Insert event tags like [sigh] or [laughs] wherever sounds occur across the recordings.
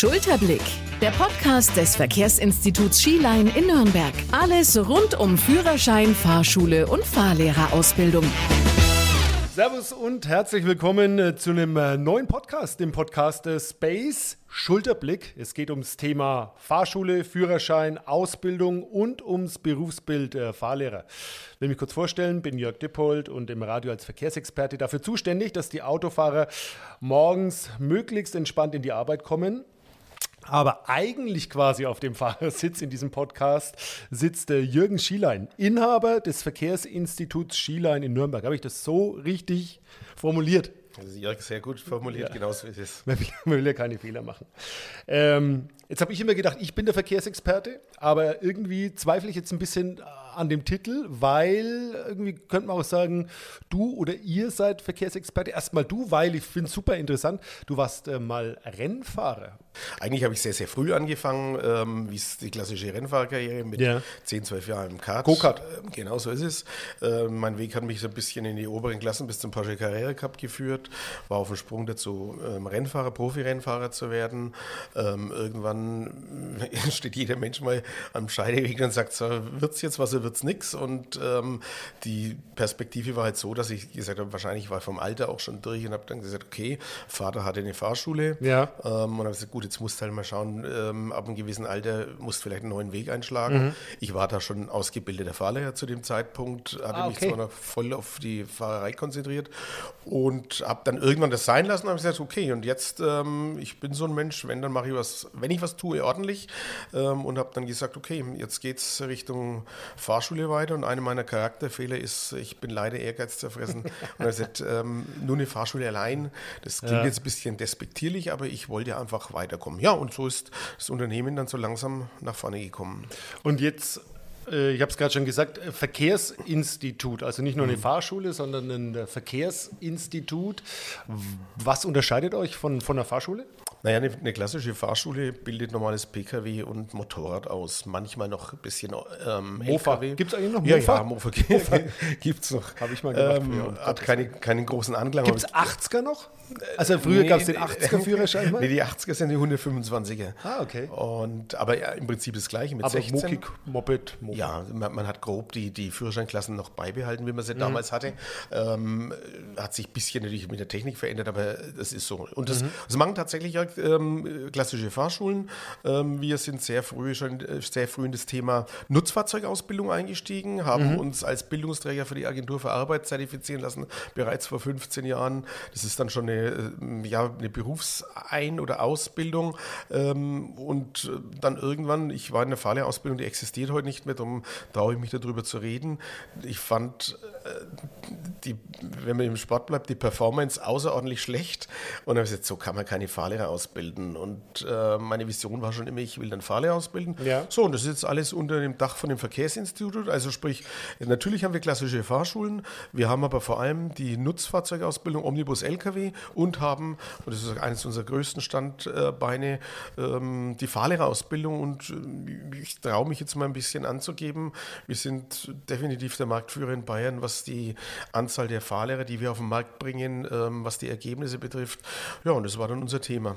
Schulterblick, der Podcast des Verkehrsinstituts Skiline in Nürnberg. Alles rund um Führerschein, Fahrschule und Fahrlehrerausbildung. Servus und herzlich willkommen äh, zu einem äh, neuen Podcast, dem Podcast Space Schulterblick. Es geht ums Thema Fahrschule, Führerschein, Ausbildung und ums Berufsbild äh, Fahrlehrer. Ich will mich kurz vorstellen, bin Jörg Dippold und im Radio als Verkehrsexperte dafür zuständig, dass die Autofahrer morgens möglichst entspannt in die Arbeit kommen aber eigentlich quasi auf dem Fahrersitz in diesem Podcast sitzt äh, Jürgen Schielein, Inhaber des Verkehrsinstituts Schielein in Nürnberg. Habe ich das so richtig formuliert? Also Jörg, sehr gut formuliert, ja. genauso wie es ist. Man will, man will, ja keine Fehler machen. Ähm, jetzt habe ich immer gedacht, ich bin der Verkehrsexperte, aber irgendwie zweifle ich jetzt ein bisschen an dem Titel, weil irgendwie könnte man auch sagen, du oder ihr seid Verkehrsexperte. Erstmal du, weil ich finde es super interessant. Du warst äh, mal Rennfahrer. Eigentlich habe ich sehr, sehr früh angefangen, ähm, wie es die klassische Rennfahrerkarriere mit ja. 10, 12 Jahren im Kart. Go-Kart. Äh, genau so ist es. Äh, mein Weg hat mich so ein bisschen in die oberen Klassen bis zum Porsche Carrera Cup geführt. War auf dem Sprung dazu, ähm, Rennfahrer, Profi-Rennfahrer zu werden. Ähm, irgendwann [laughs] steht jeder Mensch mal am Scheideweg und sagt, so, wird es jetzt was oder wird es nichts? Und ähm, die Perspektive war halt so, dass ich gesagt habe, wahrscheinlich war vom Alter auch schon durch und habe dann gesagt, okay, Vater hatte eine Fahrschule. Ja. Ähm, und habe gesagt, gut, jetzt musst du halt mal schauen, ähm, ab einem gewissen Alter musst du vielleicht einen neuen Weg einschlagen. Mhm. Ich war da schon ausgebildeter Fahrlehrer zu dem Zeitpunkt, hatte ah, okay. mich zwar noch voll auf die Fahrerei konzentriert und habe dann irgendwann das sein lassen und habe gesagt, okay, und jetzt, ähm, ich bin so ein Mensch, wenn, dann mache ich was, wenn ich was tue, ordentlich ähm, und habe dann gesagt, okay, jetzt geht es Richtung Fahrschule weiter und einer meiner Charakterfehler ist, ich bin leider ehrgeizzerfressen [laughs] und er gesagt, ähm, nur eine Fahrschule allein, das klingt ja. jetzt ein bisschen despektierlich, aber ich wollte einfach weiterkommen. Ja, und so ist das Unternehmen dann so langsam nach vorne gekommen. Und jetzt äh, ich habe es gerade schon gesagt, äh, Verkehrsinstitut, also nicht nur eine mhm. Fahrschule, sondern ein Verkehrsinstitut. Was unterscheidet euch von, von einer Fahrschule? Naja, eine, eine, klassische Fahrschule bildet normales Pkw und Motorrad aus. Manchmal noch ein bisschen ähm, Mofa. Gibt es eigentlich noch Mofa? Ja, ja Mofa, Mofa. [laughs] gibt es noch. Habe ich mal gemacht. Ähm, hat keine, keinen großen Anklang. Gibt es 80er noch? Also früher nee, gab es den 80er-Führerschein Nee, die 80er sind die 125er. Ah, okay. Und, aber ja, im Prinzip das Gleiche mit aber 16. Mokik, Moped, Moped. Ja, man, man, hat grob die, die Führerscheinklassen noch beibehalten, wie man sie mhm. damals hatte. Ähm, hat sich ein bisschen natürlich mit der Technik verändert, aber das ist so. Und das, mhm. das machen tatsächlich ähm, klassische Fahrschulen. Ähm, wir sind sehr früh schon äh, sehr früh in das Thema Nutzfahrzeugausbildung eingestiegen, haben mhm. uns als Bildungsträger für die Agentur für Arbeit zertifizieren lassen, bereits vor 15 Jahren. Das ist dann schon eine, äh, ja, eine Berufsein- oder Ausbildung. Ähm, und dann irgendwann, ich war in der Fahrlehrausbildung, die existiert heute nicht mehr, darum traue ich mich darüber zu reden. Ich fand, äh, die, wenn man im Sport bleibt, die Performance außerordentlich schlecht. Und dann habe ich gesagt, so kann man keine Fahrlehrer ausbilden. Und äh, meine Vision war schon immer, ich will dann Fahrlehrer ausbilden. Ja. So, und das ist jetzt alles unter dem Dach von dem Verkehrsinstitut. Also sprich, natürlich haben wir klassische Fahrschulen, wir haben aber vor allem die Nutzfahrzeugausbildung Omnibus LKW und haben, und das ist eines unserer größten Standbeine, ähm, die Fahrlehrerausbildung. Und äh, ich traue mich jetzt mal ein bisschen anzugeben, wir sind definitiv der Marktführer in Bayern, was die Anzahl der Fahrlehrer, die wir auf den Markt bringen, ähm, was die Ergebnisse betrifft. Ja, und das war dann unser Thema.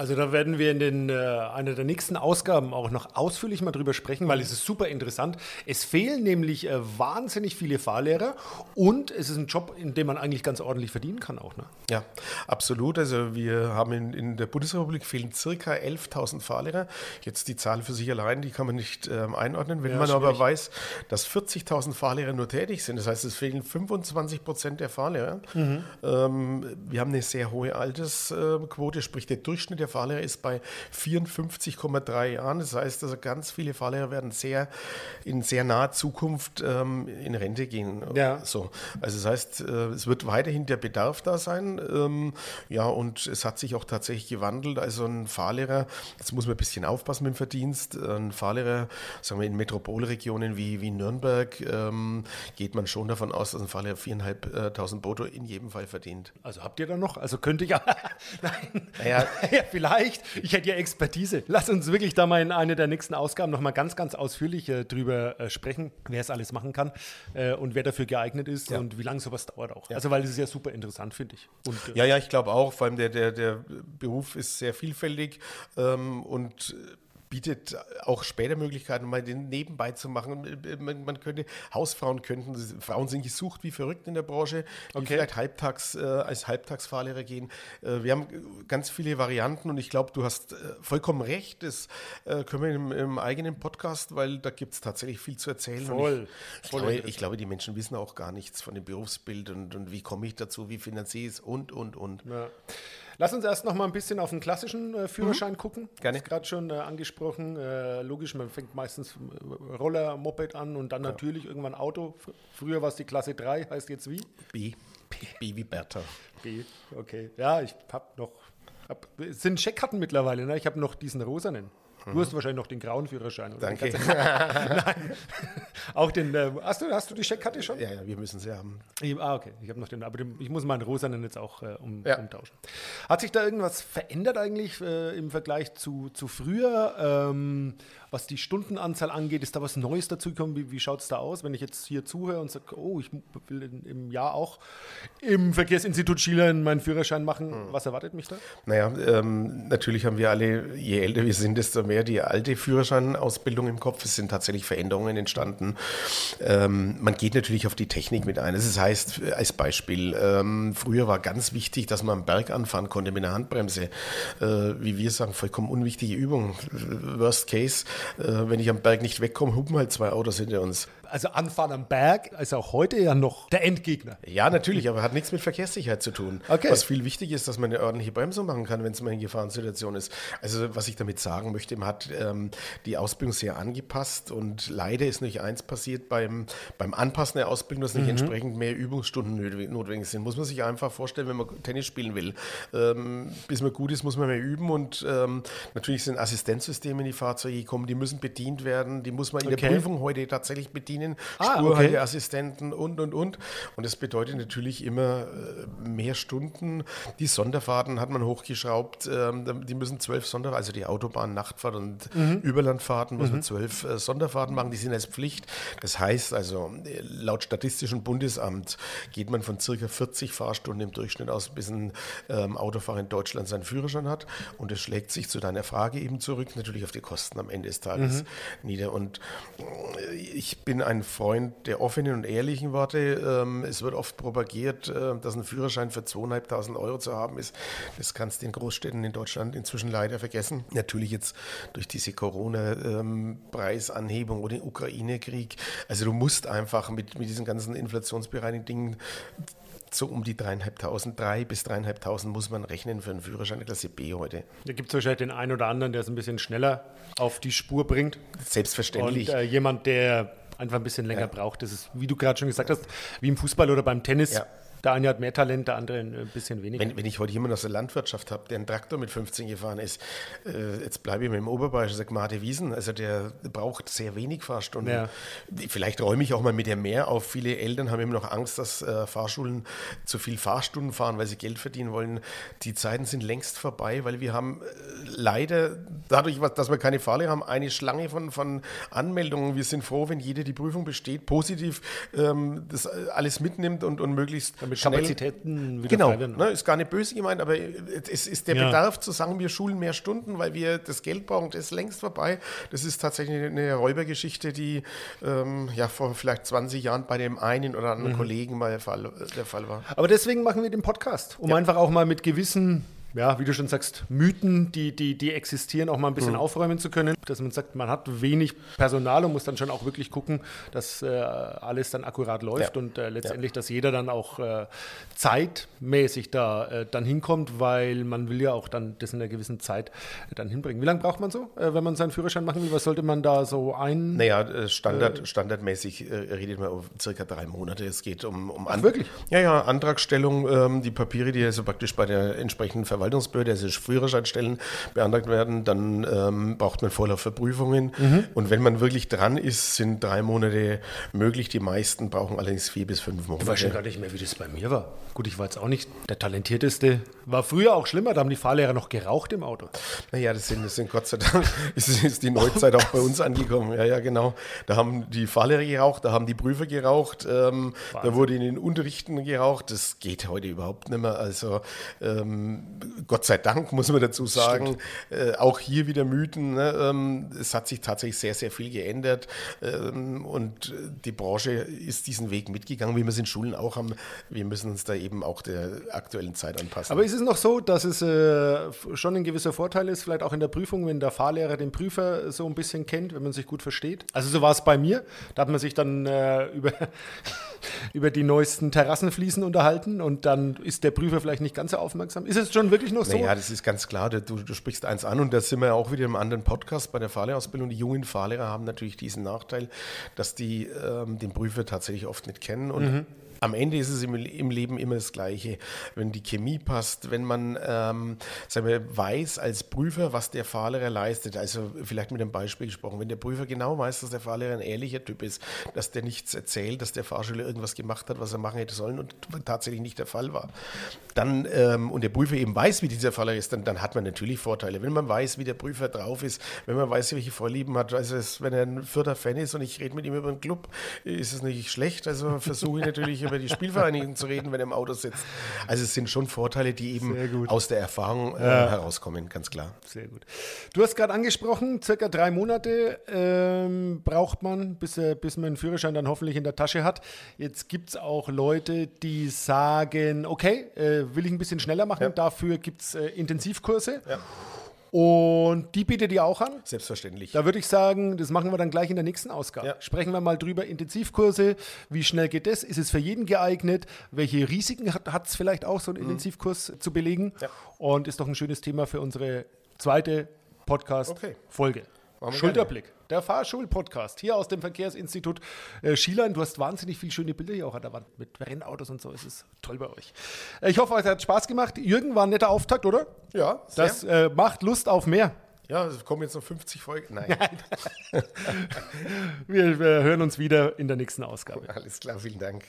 Also da werden wir in den, äh, einer der nächsten Ausgaben auch noch ausführlich mal drüber sprechen, weil es ist super interessant. Es fehlen nämlich äh, wahnsinnig viele Fahrlehrer und es ist ein Job, in dem man eigentlich ganz ordentlich verdienen kann auch. Ne? Ja, absolut. Also wir haben in, in der Bundesrepublik fehlen circa 11.000 Fahrlehrer. Jetzt die Zahl für sich allein, die kann man nicht ähm, einordnen. Wenn ja, man schwierig. aber weiß, dass 40.000 Fahrlehrer nur tätig sind, das heißt, es fehlen 25 Prozent der Fahrlehrer. Mhm. Ähm, wir haben eine sehr hohe Altersquote, sprich der Durchschnitt der Fahrlehrer ist bei 54,3 Jahren. Das heißt, also ganz viele Fahrlehrer werden sehr in sehr naher Zukunft ähm, in Rente gehen. Ja. So. Also das heißt, äh, es wird weiterhin der Bedarf da sein. Ähm, ja, und es hat sich auch tatsächlich gewandelt. Also ein Fahrlehrer, jetzt muss man ein bisschen aufpassen mit dem Verdienst. Ein Fahrlehrer, sagen wir in Metropolregionen wie, wie Nürnberg, ähm, geht man schon davon aus, dass ein Fahrlehrer 4.500 brutto in jedem Fall verdient. Also habt ihr da noch? Also könnte ich. [laughs] Nein. Naja, [laughs] vielleicht, ich hätte ja Expertise. Lass uns wirklich da mal in einer der nächsten Ausgaben nochmal ganz, ganz ausführlich äh, drüber äh, sprechen, wer es alles machen kann äh, und wer dafür geeignet ist ja. und wie lange sowas dauert auch. Ja. Also, weil es ist ja super interessant, finde ich. Und, äh, ja, ja, ich glaube auch. Vor allem der, der, der Beruf ist sehr vielfältig ähm, und bietet auch später Möglichkeiten, mal den nebenbei zu machen. Man, man, könnte, Hausfrauen könnten, Frauen sind gesucht wie verrückt in der Branche, die okay. vielleicht halbtags äh, als Halbtagsfahrlehrer gehen. Äh, wir haben ganz viele Varianten und ich glaube, du hast äh, vollkommen recht. Das äh, können wir im, im, eigenen Podcast, weil da gibt es tatsächlich viel zu erzählen. Voll. Ich, ich, glaube, ich, glaube, die Menschen wissen auch gar nichts von dem Berufsbild und, und wie komme ich dazu, wie finanziere ich es und, und, und. Ja. Lass uns erst noch mal ein bisschen auf den klassischen äh, Führerschein mhm. gucken. Gerne. Gerade schon äh, angesprochen. Äh, logisch, man fängt meistens äh, Roller, Moped an und dann ja. natürlich irgendwann Auto. Früher war es die Klasse 3, heißt jetzt wie? B. B, B wie Bertha. B, okay. Ja, ich habe noch. Hab, es sind Scheckkarten mittlerweile, ne? Ich habe noch diesen rosanen. Du hast wahrscheinlich noch den grauen Führerschein. Oder? Danke. [laughs] Nein. Auch den. Äh, hast, du, hast du die Checkkarte schon? Ja, ja, wir müssen sie haben. Ich, ah, okay. Ich habe noch den. Aber den, ich muss meinen rosanen jetzt auch äh, um, ja. umtauschen. Hat sich da irgendwas verändert eigentlich äh, im Vergleich zu, zu früher? Ähm, was die Stundenanzahl angeht, ist da was Neues dazugekommen? Wie, wie schaut es da aus, wenn ich jetzt hier zuhöre und sage, oh, ich will in, im Jahr auch im Verkehrsinstitut Schiller meinen Führerschein machen? Hm. Was erwartet mich da? Naja, ähm, natürlich haben wir alle, je älter wir sind, desto mehr die alte Führerscheinausbildung im Kopf. Es sind tatsächlich Veränderungen entstanden. Ähm, man geht natürlich auf die Technik mit ein. Das heißt, als Beispiel, ähm, früher war ganz wichtig, dass man am Berg anfahren konnte mit einer Handbremse. Äh, wie wir sagen, vollkommen unwichtige Übung. Worst Case, äh, wenn ich am Berg nicht wegkomme, hupen halt zwei Autos hinter uns also Anfahren am Berg ist auch heute ja noch der Endgegner. Ja, natürlich, aber hat nichts mit Verkehrssicherheit zu tun. Okay. Was viel wichtig ist, dass man eine ordentliche Bremsung machen kann, wenn es mal in Gefahrensituation ist. Also was ich damit sagen möchte, man hat ähm, die Ausbildung sehr angepasst und leider ist nicht eins passiert beim, beim Anpassen der Ausbildung, dass nicht mhm. entsprechend mehr Übungsstunden notwendig sind. Muss man sich einfach vorstellen, wenn man Tennis spielen will. Ähm, bis man gut ist, muss man mehr üben und ähm, natürlich sind Assistenzsysteme in die Fahrzeuge gekommen, die müssen bedient werden, die muss man in okay. der Prüfung heute tatsächlich bedienen bedienen, ah, Spurhalteassistenten okay. und, und, und. Und das bedeutet natürlich immer äh, mehr Stunden. Die Sonderfahrten hat man hochgeschraubt. Ähm, die müssen zwölf Sonderfahrten, also die Autobahn, Nachtfahrt und mhm. Überlandfahrten, muss mhm. man zwölf äh, Sonderfahrten machen. Die sind als Pflicht. Das heißt also, laut Statistischem Bundesamt geht man von circa 40 Fahrstunden im Durchschnitt aus, bis ein ähm, Autofahrer in Deutschland seinen Führerschein hat. Und das schlägt sich zu deiner Frage eben zurück, natürlich auf die Kosten am Ende des Tages mhm. nieder. Und äh, ich bin ein Freund der offenen und ehrlichen Worte. Ähm, es wird oft propagiert, äh, dass ein Führerschein für 2.500 Euro zu haben ist. Das kannst du in Großstädten in Deutschland inzwischen leider vergessen. Natürlich jetzt durch diese Corona-Preisanhebung ähm, oder den Ukraine-Krieg. Also du musst einfach mit, mit diesen ganzen inflationsbereinigten Dingen so um die dreieinhalbtausend, drei bis dreieinhalbtausend muss man rechnen für einen Führerschein der Klasse B heute. Da gibt es wahrscheinlich den einen oder anderen, der es ein bisschen schneller auf die Spur bringt. Selbstverständlich. Und äh, jemand, der einfach ein bisschen länger ja. braucht. Das ist, wie du gerade schon gesagt hast, wie im Fußball oder beim Tennis. Ja. Der eine hat mehr Talent, der andere ein bisschen weniger. Wenn, wenn ich heute jemanden aus der Landwirtschaft habe, der einen Traktor mit 15 gefahren ist, äh, jetzt bleibe ich mit dem Oberbayerischen, sag Marte Wiesen, also der braucht sehr wenig Fahrstunden. Ja. Vielleicht räume ich auch mal mit der mehr auf. Viele Eltern haben immer noch Angst, dass äh, Fahrschulen zu viel Fahrstunden fahren, weil sie Geld verdienen wollen. Die Zeiten sind längst vorbei, weil wir haben äh, leider, dadurch, dass wir keine Fahrlehrer haben, eine Schlange von, von Anmeldungen. Wir sind froh, wenn jeder die Prüfung besteht, positiv ähm, das äh, alles mitnimmt und, und möglichst damit Kapazitäten wieder genau, frei werden. Ne, ist gar nicht böse gemeint, aber es ist der ja. Bedarf zu sagen, wir schulen mehr Stunden, weil wir das Geld brauchen, das ist längst vorbei. Das ist tatsächlich eine Räubergeschichte, die ähm, ja vor vielleicht 20 Jahren bei dem einen oder anderen mhm. Kollegen mal der Fall, der Fall war. Aber deswegen machen wir den Podcast, um ja. einfach auch mal mit gewissen ja, wie du schon sagst, Mythen, die, die, die existieren, auch mal ein bisschen mhm. aufräumen zu können. Dass man sagt, man hat wenig Personal und muss dann schon auch wirklich gucken, dass äh, alles dann akkurat läuft ja. und äh, letztendlich, ja. dass jeder dann auch äh, zeitmäßig da äh, dann hinkommt, weil man will ja auch dann das in einer gewissen Zeit dann hinbringen. Wie lange braucht man so, äh, wenn man seinen Führerschein machen will? Was sollte man da so ein... Naja, äh, Standard, standardmäßig redet man um circa drei Monate. Es geht um, um Ach, wirklich? Ja, ja, Antragstellung, ähm, die Papiere, die also praktisch bei der entsprechenden Ver Verwaltungsbehörde, also Führerscheinstellen beantragt werden, dann ähm, braucht man Vorlauf für Prüfungen. Mhm. Und wenn man wirklich dran ist, sind drei Monate möglich. Die meisten brauchen allerdings vier bis fünf Monate. Ich weiß schon gar nicht mehr, wie das bei mir war. Gut, ich war jetzt auch nicht der Talentierteste. War früher auch schlimmer, da haben die Fahrlehrer noch geraucht im Auto. Naja, das sind, das sind Gott sei Dank, [laughs] ist, ist die Neuzeit auch bei uns [laughs] angekommen. Ja, ja, genau. Da haben die Fahrlehrer geraucht, da haben die Prüfer geraucht, ähm, da wurde in den Unterrichten geraucht. Das geht heute überhaupt nicht mehr. Also ähm, Gott sei Dank, muss man dazu sagen. Äh, auch hier wieder Mythen. Ne? Ähm, es hat sich tatsächlich sehr, sehr viel geändert. Ähm, und die Branche ist diesen Weg mitgegangen, wie wir es in Schulen auch haben. Wir müssen uns da eben auch der aktuellen Zeit anpassen. Aber ist es noch so, dass es äh, schon ein gewisser Vorteil ist, vielleicht auch in der Prüfung, wenn der Fahrlehrer den Prüfer so ein bisschen kennt, wenn man sich gut versteht? Also so war es bei mir. Da hat man sich dann äh, [laughs] über, über die neuesten Terrassenfliesen unterhalten und dann ist der Prüfer vielleicht nicht ganz so aufmerksam. Ist es schon wirklich noch so? Ja, das ist ganz klar. Du, du sprichst eins an und da sind wir auch wieder im anderen Podcast bei der Fahrlehrerausbildung. Die jungen Fahrlehrer haben natürlich diesen Nachteil, dass die ähm, den Prüfer tatsächlich oft nicht kennen und mhm. Am Ende ist es im, im, Leben immer das Gleiche. Wenn die Chemie passt, wenn man ähm, sagen wir, weiß als Prüfer, was der Fahrlehrer leistet, also vielleicht mit einem Beispiel gesprochen, wenn der Prüfer genau weiß, dass der Fahrlehrer ein ehrlicher Typ ist, dass der nichts erzählt, dass der Fahrschüler irgendwas gemacht hat, was er machen hätte sollen und tatsächlich nicht der Fall war, dann ähm, und der Prüfer eben weiß, wie dieser Fahrlehrer ist, dann, dann hat man natürlich Vorteile. Wenn man weiß, wie der Prüfer drauf ist, wenn man weiß, welche Vorlieben hat, also es, wenn er ein vierter Fan ist und ich rede mit ihm über einen Club, ist es nicht schlecht. Also versuche ich natürlich über die Spielvereinigung zu reden, wenn er im Auto sitzt. Also es sind schon Vorteile, die eben aus der Erfahrung äh, ja. herauskommen, ganz klar. Sehr gut. Du hast gerade angesprochen, circa drei Monate ähm, braucht man, bis, äh, bis man einen Führerschein dann hoffentlich in der Tasche hat. Jetzt gibt es auch Leute, die sagen, okay, äh, will ich ein bisschen schneller machen, ja. dafür gibt es äh, Intensivkurse. Ja. Und die bietet ihr auch an? Selbstverständlich. Da würde ich sagen, das machen wir dann gleich in der nächsten Ausgabe. Ja. Sprechen wir mal drüber, Intensivkurse, wie schnell geht das? Ist es für jeden geeignet? Welche Risiken hat es vielleicht auch, so einen mhm. Intensivkurs zu belegen? Ja. Und ist doch ein schönes Thema für unsere zweite Podcast-Folge. Okay. Schulterblick, gerne. der Fahrschul-Podcast hier aus dem Verkehrsinstitut äh, Schielein. Du hast wahnsinnig viele schöne Bilder hier auch an der Wand mit Rennautos und so. Es ist toll bei euch. Äh, ich hoffe, es hat Spaß gemacht. Jürgen war ein netter Auftakt, oder? Ja. Sehr. Das äh, macht Lust auf mehr. Ja, es kommen jetzt noch 50 Folgen. Nein. [laughs] [laughs] wir, wir hören uns wieder in der nächsten Ausgabe. Alles klar, vielen Dank.